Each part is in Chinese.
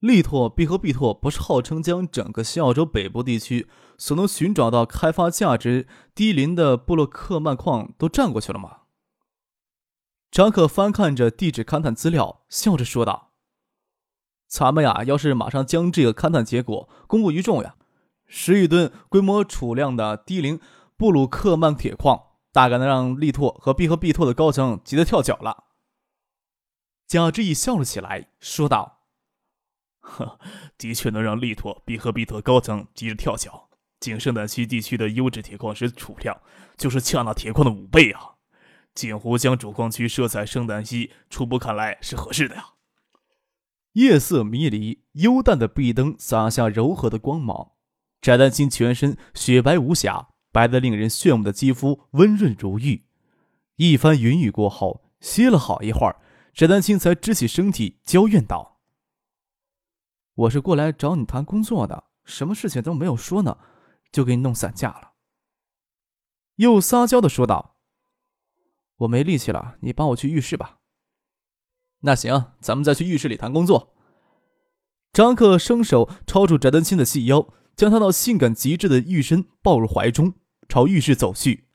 力拓、必和必拓不是号称将整个西澳洲北部地区所能寻找到开发价值低廉的布洛克曼矿都占过去了吗？张可翻看着地质勘探资料，笑着说道：“咱们呀，要是马上将这个勘探结果公布于众呀，十亿吨规模储量的低龄布鲁克曼铁矿，大概能让力拓和必和必拓的高层急得跳脚了。”贾志毅笑了起来，说道。呵，的确能让力拓、比和比特高层急着跳脚。仅圣诞西地区的优质铁矿石储量，就是恰那铁矿的五倍啊！锦湖将主矿区设在圣诞西，初步看来是合适的呀。夜色迷离，幽淡的壁灯洒下柔和的光芒。翟丹青全身雪白无瑕，白得令人炫目的肌肤温润如玉。一番云雨过后，歇了好一会儿，翟丹青才支起身体，娇怨道。我是过来找你谈工作的，什么事情都没有说呢，就给你弄散架了。又撒娇的说道：“我没力气了，你帮我去浴室吧。”那行，咱们再去浴室里谈工作。张克伸手抄住翟丹青的细腰，将她那性感极致的玉身抱入怀中，朝浴室走去。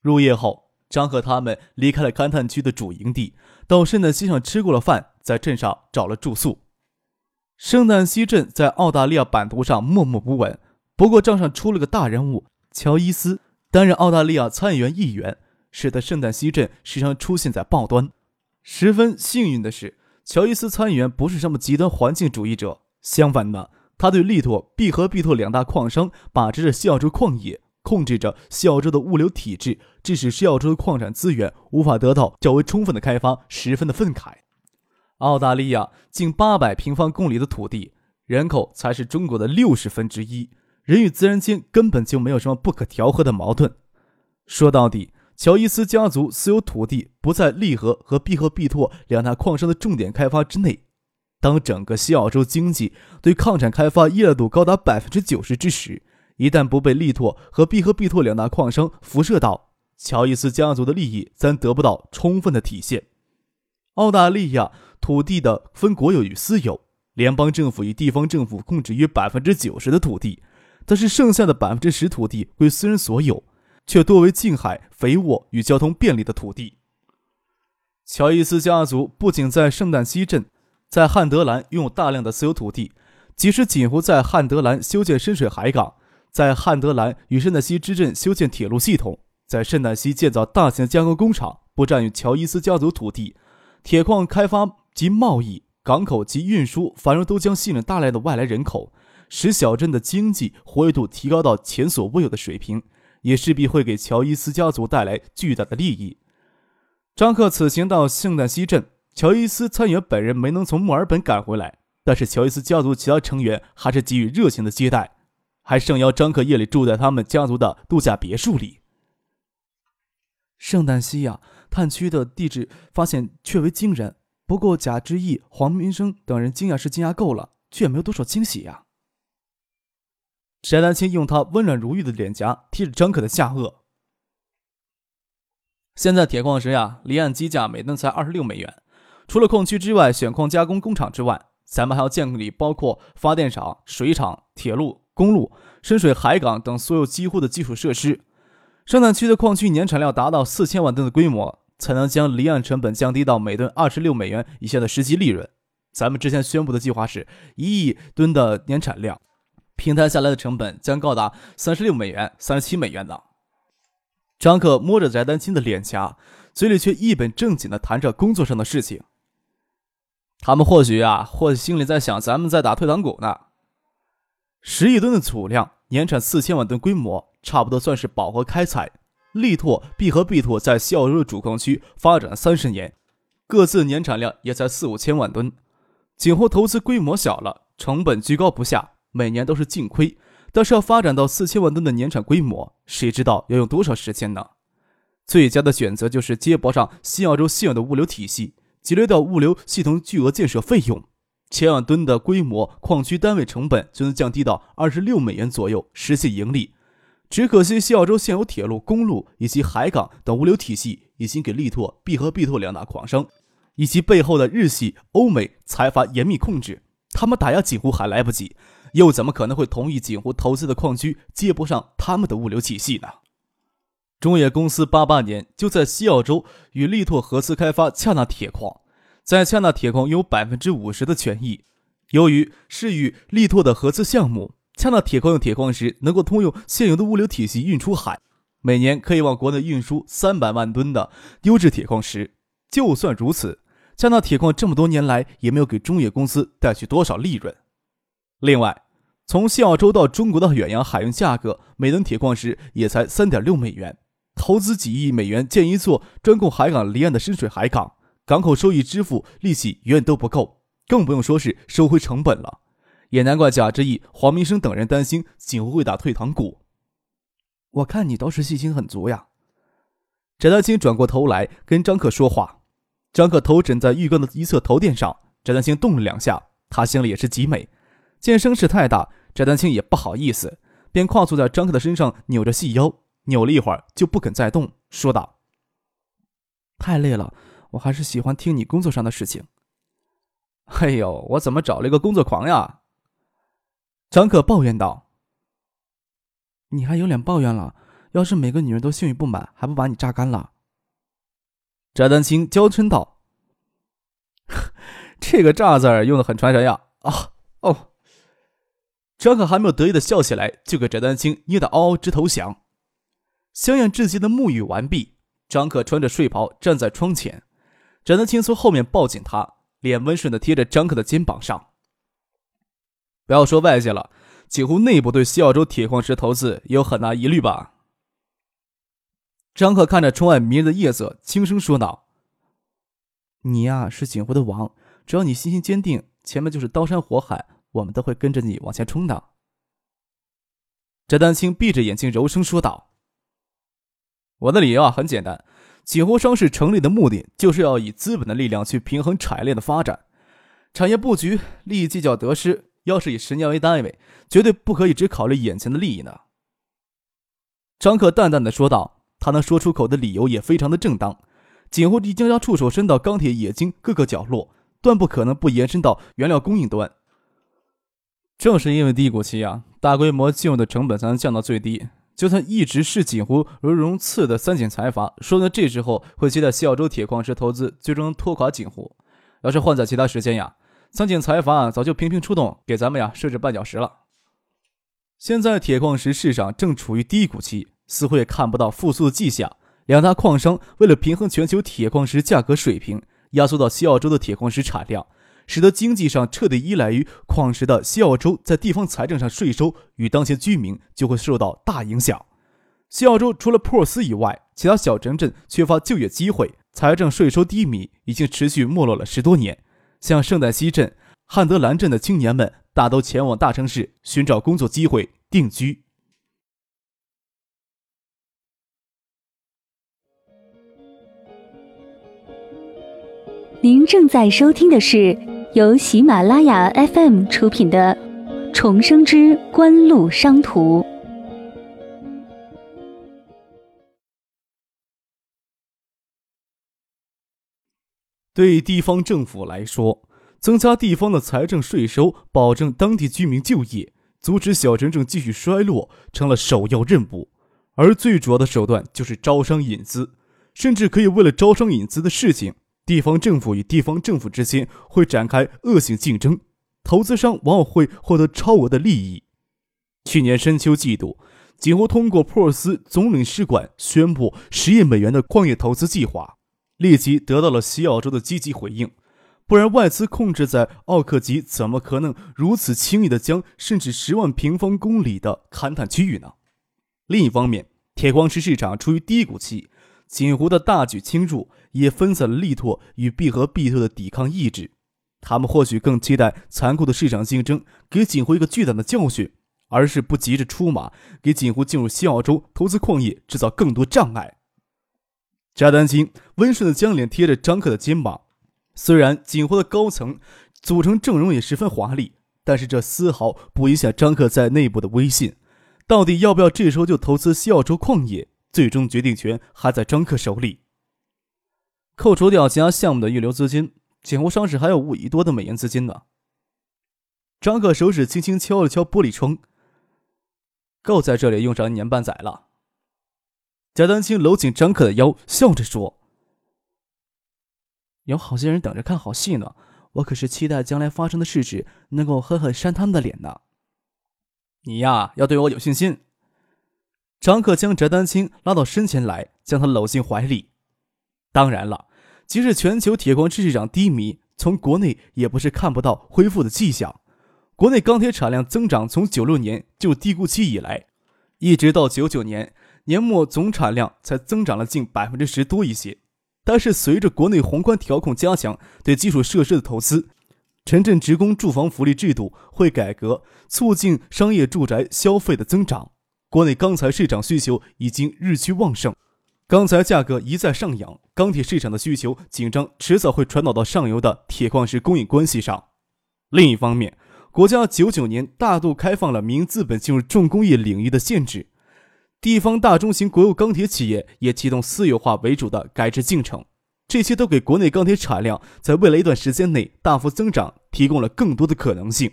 入夜后，张克他们离开了勘探区的主营地，到圣诞西上吃过了饭，在镇上找了住宿。圣诞西镇在澳大利亚版图上默默不闻，不过账上出了个大人物，乔伊斯担任澳大利亚参议员议员，使得圣诞西镇时常出现在报端。十分幸运的是，乔伊斯参议员不是什么极端环境主义者，相反的，他对力拓、必和必拓两大矿商把持着西澳洲矿业，控制着西澳洲的物流体制，致使西澳洲的矿产资源无法得到较为充分的开发，十分的愤慨。澳大利亚近八百平方公里的土地，人口才是中国的六十分之一，人与自然间根本就没有什么不可调和的矛盾。说到底，乔伊斯家族私有土地不在利和和必和必拓两大矿商的重点开发之内。当整个西澳洲经济对矿产开发依赖度高达百分之九十之时，一旦不被利拓和必和必拓两大矿商辐射到，乔伊斯家族的利益将得不到充分的体现。澳大利亚。土地的分国有与私有，联邦政府与地方政府控制约百分之九十的土地，但是剩下的百分之十土地归私人所有，却多为近海、肥沃与交通便利的土地。乔伊斯家族不仅在圣诞西镇，在汉德兰拥有大量的私有土地，即使仅乎在汉德兰修建深水海港，在汉德兰与圣诞西之镇修建铁路系统，在圣诞西建造大型加工工厂，不占用乔伊斯家族土地，铁矿开发。及贸易、港口及运输繁荣，都将吸引大量的外来人口，使小镇的经济活跃度提高到前所未有的水平，也势必会给乔伊斯家族带来巨大的利益。张克此行到圣诞西镇，乔伊斯参议员本人没能从墨尔本赶回来，但是乔伊斯家族其他成员还是给予热情的接待，还盛邀张克夜里住在他们家族的度假别墅里。圣诞西呀，探区的地质发现确为惊人。不过，贾之义、黄明生等人惊讶是惊讶够了，却也没有多少惊喜呀。翟丹青用他温软如玉的脸颊贴着张可的下颚。现在铁矿石呀，离岸基价每吨才二十六美元。除了矿区之外，选矿加工工厂之外，咱们还要建立包括发电厂、水厂、铁路、公路、深水海港等所有几乎的基础设施。生产区的矿区年产量达到四千万吨的规模。才能将离岸成本降低到每吨二十六美元以下的实际利润。咱们之前宣布的计划是一亿吨的年产量，平摊下来的成本将高达三十六美元、三十七美元的。张克摸着翟丹青的脸颊，嘴里却一本正经地谈着工作上的事情。他们或许啊，或许心里在想，咱们在打退堂鼓呢。十亿吨的储量，年产四千万吨规模，差不多算是饱和开采。力拓、必和必拓在西澳洲的主矿区发展了三十年，各自年产量也才四五千万吨。景后投资规模小了，成本居高不下，每年都是净亏。但是要发展到四千万吨的年产规模，谁知道要用多少时间呢？最佳的选择就是接驳上西澳洲现有的物流体系，节约掉物流系统巨额建设费用。千万吨的规模，矿区单位成本就能降低到二十六美元左右，实现盈利。只可惜西澳洲现有铁路、公路以及海港等物流体系，已经给力拓、必和必拓两大矿商以及背后的日系、欧美财阀严密控制。他们打压锦湖还来不及，又怎么可能会同意锦湖投资的矿区接不上他们的物流体系呢？中冶公司八八年就在西澳洲与力拓合资开发恰纳铁矿，在恰纳铁矿有百分之五十的权益。由于是与力拓的合资项目，恰纳铁矿用铁矿石能够通用现有的物流体系运出海，每年可以往国内运输三百万吨的优质铁矿石。就算如此，恰纳铁矿这么多年来也没有给中冶公司带去多少利润。另外，从西澳洲到中国的远洋海运价格，每吨铁矿石也才三点六美元。投资几亿美元建一座专供海港离岸的深水海港，港口收益支付利息远远都不够，更不用说是收回成本了。也难怪贾志毅、黄明生等人担心锦湖会打退堂鼓。我看你倒是信心很足呀。翟丹青转过头来跟张克说话，张克头枕在浴缸的一侧头垫上，翟丹青动了两下，他心里也是极美。见声势太大，翟丹青也不好意思，便跨坐在张克的身上，扭着细腰。扭了一会儿，就不肯再动，说道：“太累了，我还是喜欢听你工作上的事情。”“哎呦，我怎么找了一个工作狂呀？”张可抱怨道。“你还有脸抱怨了？要是每个女人都性欲不满，还不把你榨干了？”翟丹青娇嗔道。“这个‘榨’字用的很传神呀！”啊哦，张可还没有得意的笑起来，就给翟丹青捏得嗷嗷直投降。香艳至极的沐浴完毕，张可穿着睡袍站在窗前，翟丹青从后面抱紧他，脸温顺的贴着张可的肩膀上。不要说外界了，几乎内部对西澳洲铁矿石投资也有很大疑虑吧？张克看着窗外迷人的夜色，轻声说道：“你呀，是锦湖的王，只要你信心坚定，前面就是刀山火海，我们都会跟着你往前冲的。”翟丹青闭着眼睛柔声说道。我的理由啊很简单，锦湖商事成立的目的就是要以资本的力量去平衡产业链的发展，产业布局利益计较得失，要是以十年为单位，绝对不可以只考虑眼前的利益呢。张克淡淡的说道，他能说出口的理由也非常的正当。锦湖已经将触手伸到钢铁冶金各个角落，断不可能不延伸到原料供应端。正是因为低谷期啊，大规模进入的成本才能降到最低。就算一直视锦湖如荣刺的三井财阀，说呢这时候会接待西澳洲铁矿石投资，最终拖垮锦湖。要是换在其他时间呀，三井财阀早就频频出动，给咱们呀设置绊脚石了。现在铁矿石市场正处于低谷期，似乎也看不到复苏的迹象。两大矿商为了平衡全球铁矿石价格水平，压缩到西澳洲的铁矿石产量。使得经济上彻底依赖于矿石的西澳洲，在地方财政上税收与当前居民就会受到大影响。西澳洲除了珀斯以外，其他小城镇缺乏就业机会，财政税收低迷已经持续没落了十多年。像圣诞西镇、汉德兰镇的青年们大都前往大城市寻找工作机会定居。您正在收听的是。由喜马拉雅 FM 出品的《重生之官路商途》。对地方政府来说，增加地方的财政税收，保证当地居民就业，阻止小城镇继续衰落，成了首要任务。而最主要的手段就是招商引资，甚至可以为了招商引资的事情。地方政府与地方政府之间会展开恶性竞争，投资商往往会获得超额的利益。去年深秋季度，几乎通过珀斯总领事馆宣布十亿美元的矿业投资计划，立即得到了西澳洲的积极回应。不然，外资控制在奥克吉，怎么可能如此轻易的将甚至十万平方公里的勘探区域呢？另一方面，铁矿石市场处于低谷期。锦湖的大举侵入，也分散了力拓与必和必拓的抵抗意志。他们或许更期待残酷的市场竞争给锦湖一个巨大的教训，而是不急着出马给锦湖进入西澳洲投资矿业制造更多障碍。翟丹青温顺的将脸贴着张克的肩膀，虽然锦湖的高层组成阵容也十分华丽，但是这丝毫不影响张克在内部的威信。到底要不要这时候就投资西澳洲矿业，最终决定权还在张克手里。扣除掉其他项目的预留资金，锦湖上市还有五亿多的美元资金呢。张克手指轻轻敲了敲玻璃窗，够在这里用上一年半载了。贾丹青搂紧张克的腰，笑着说：“有好些人等着看好戏呢，我可是期待将来发生的事时能够狠狠扇他们的脸呢。你呀，要对我有信心。”张克将翟丹青拉到身前来，将他搂进怀里。当然了，即使全球铁矿市场低迷，从国内也不是看不到恢复的迹象。国内钢铁产量增长从九六年就低谷期以来，一直到九九年。年末总产量才增长了近百分之十多一些，但是随着国内宏观调控加强对基础设施的投资，城镇职工住房福利制度会改革，促进商业住宅消费的增长。国内钢材市场需求已经日趋旺盛，钢材价格一再上扬，钢铁市场的需求紧张迟早会传导到上游的铁矿石供应关系上。另一方面，国家九九年大度开放了民营资本进入重工业领域的限制。地方大中型国有钢铁企业也启动私有化为主的改制进程，这些都给国内钢铁产量在未来一段时间内大幅增长提供了更多的可能性。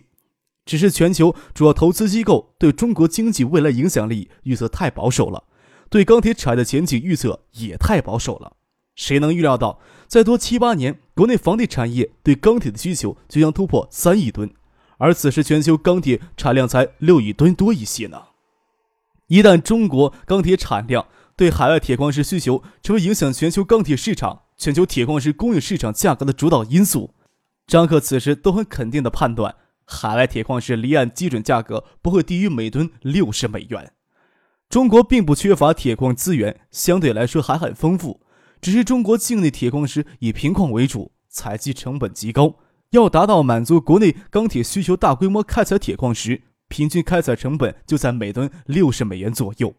只是全球主要投资机构对中国经济未来影响力预测太保守了，对钢铁产业的前景预测也太保守了。谁能预料到，再多七八年，国内房地产业对钢铁的需求就将突破三亿吨，而此时全球钢铁产量才六亿吨多一些呢？一旦中国钢铁产量对海外铁矿石需求成为影响全球钢铁市场、全球铁矿石供应市场价格的主导因素，张克此时都很肯定地判断，海外铁矿石离岸基准价格不会低于每吨六十美元。中国并不缺乏铁矿资源，相对来说还很丰富，只是中国境内铁矿石以平矿为主，采集成本极高，要达到满足国内钢铁需求，大规模开采铁矿石。平均开采成本就在每吨六十美元左右。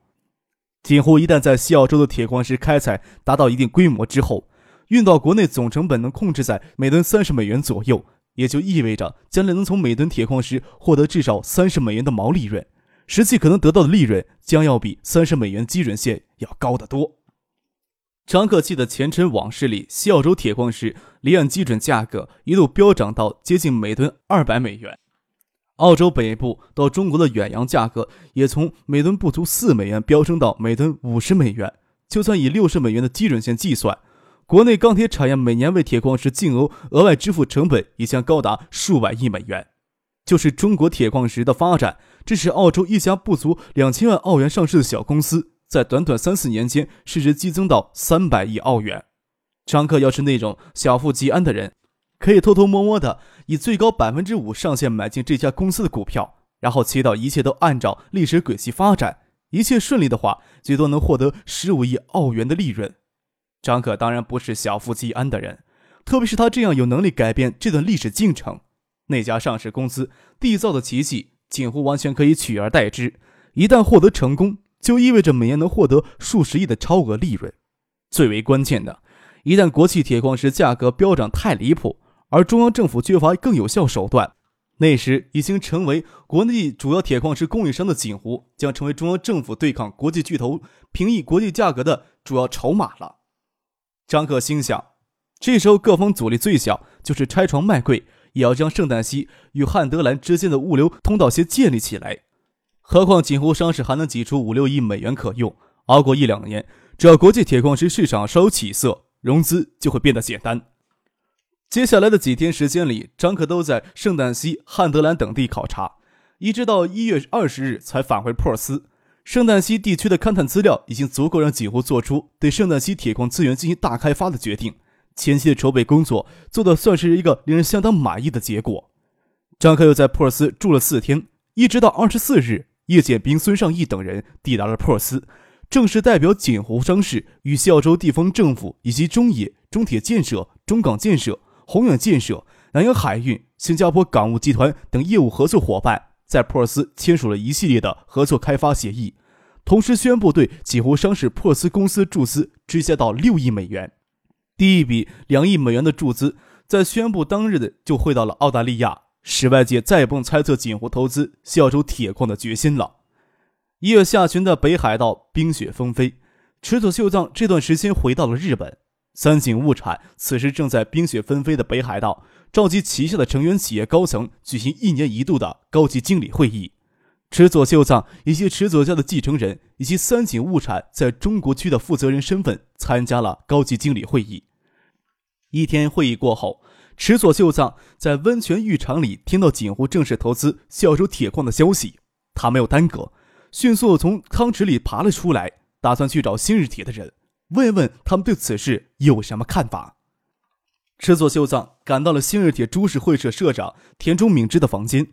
锦湖一旦在西澳洲的铁矿石开采达到一定规模之后，运到国内总成本能控制在每吨三十美元左右，也就意味着将来能从每吨铁矿石获得至少三十美元的毛利润，实际可能得到的利润将要比三十美元基准线要高得多。张克记的前尘往事里，西澳洲铁矿石离岸基准价格一度飙涨到接近每吨二百美元。澳洲北部到中国的远洋价格也从每吨不足四美元飙升到每吨五十美元。就算以六十美元的基准线计算，国内钢铁产业每年为铁矿石净额额外支付成本也将高达数百亿美元。就是中国铁矿石的发展，致使澳洲一家不足两千万澳元上市的小公司，在短短三四年间市值激增到三百亿澳元。张克要是那种小富即安的人。可以偷偷摸摸的以最高百分之五上限买进这家公司的股票，然后祈祷一切都按照历史轨迹发展，一切顺利的话，最多能获得十五亿澳元的利润。张可当然不是小富即安的人，特别是他这样有能力改变这段历史进程。那家上市公司缔造的奇迹，几乎完全可以取而代之。一旦获得成功，就意味着每年能获得数十亿的超额利润。最为关键的，一旦国际铁矿石价格飙涨太离谱。而中央政府缺乏更有效手段，那时已经成为国内主要铁矿石供应商的锦湖，将成为中央政府对抗国际巨头、平抑国际价格的主要筹码了。张克心想，这时候各方阻力最小，就是拆床卖柜，也要将圣诞西与汉德兰之间的物流通道先建立起来。何况锦湖上市还能挤出五六亿美元可用，熬过一两年，只要国际铁矿石市场稍有起色，融资就会变得简单。接下来的几天时间里，张克都在圣诞西、汉德兰等地考察，一直到一月二十日才返回珀斯。圣诞西地区的勘探资料已经足够让锦湖做出对圣诞西铁矿资源进行大开发的决定。前期的筹备工作做的算是一个令人相当满意的结果。张克又在珀斯住了四天，一直到二十四日，叶剑兵、孙尚义等人抵达了珀斯，正式代表锦湖商事与西澳洲地方政府以及中冶、中铁建设、中港建设。宏远建设、南洋海运、新加坡港务集团等业务合作伙伴在珀尔斯签署了一系列的合作开发协议，同时宣布对锦湖商事珀斯公司注资追加到六亿美元。第一笔两亿美元的注资在宣布当日的就汇到了澳大利亚，使外界再也不用猜测锦湖投资西州铁矿的决心了。一月下旬的北海道冰雪纷飞，池佐秀藏这段时间回到了日本。三井物产此时正在冰雪纷飞的北海道召集旗下的成员企业高层举行一年一度的高级经理会议。池佐秀藏以及池佐家的继承人以及三井物产在中国区的负责人身份参加了高级经理会议。一天会议过后，池佐秀藏在温泉浴场里听到锦湖正式投资小州铁矿的消息，他没有耽搁。迅速从汤池里爬了出来，打算去找新日铁的人，问问他们对此事有什么看法。赤佐秀藏赶到了新日铁株式会社社长田中敏之的房间，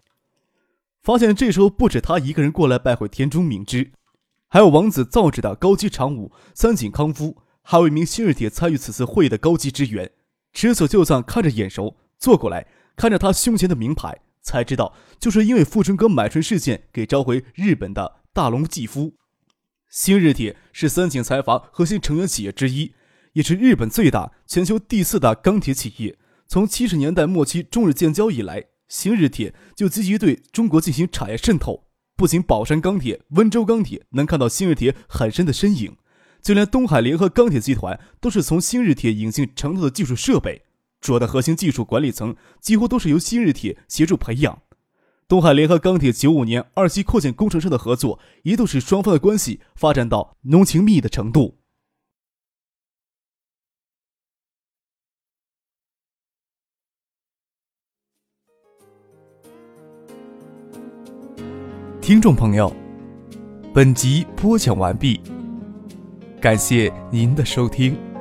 发现这时候不止他一个人过来拜会田中敏之，还有王子造纸的高级常务三井康夫，还有一名新日铁参与此次会议的高级职员。赤佐秀藏看着眼熟，坐过来看着他胸前的名牌，才知道就是因为富春哥买春事件给召回日本的。大龙继夫，新日铁是三井财阀核心成员企业之一，也是日本最大、全球第四大钢铁企业。从七十年代末期中日建交以来，新日铁就积极对中国进行产业渗透。不仅宝山钢铁、温州钢铁能看到新日铁很深的身影，就连东海联合钢铁集团都是从新日铁引进成套的技术设备，主要的核心技术管理层几乎都是由新日铁协助培养。东海联合钢铁九五年二期扩建工程上的合作，一度使双方的关系发展到浓情蜜意的程度。听众朋友，本集播讲完毕，感谢您的收听。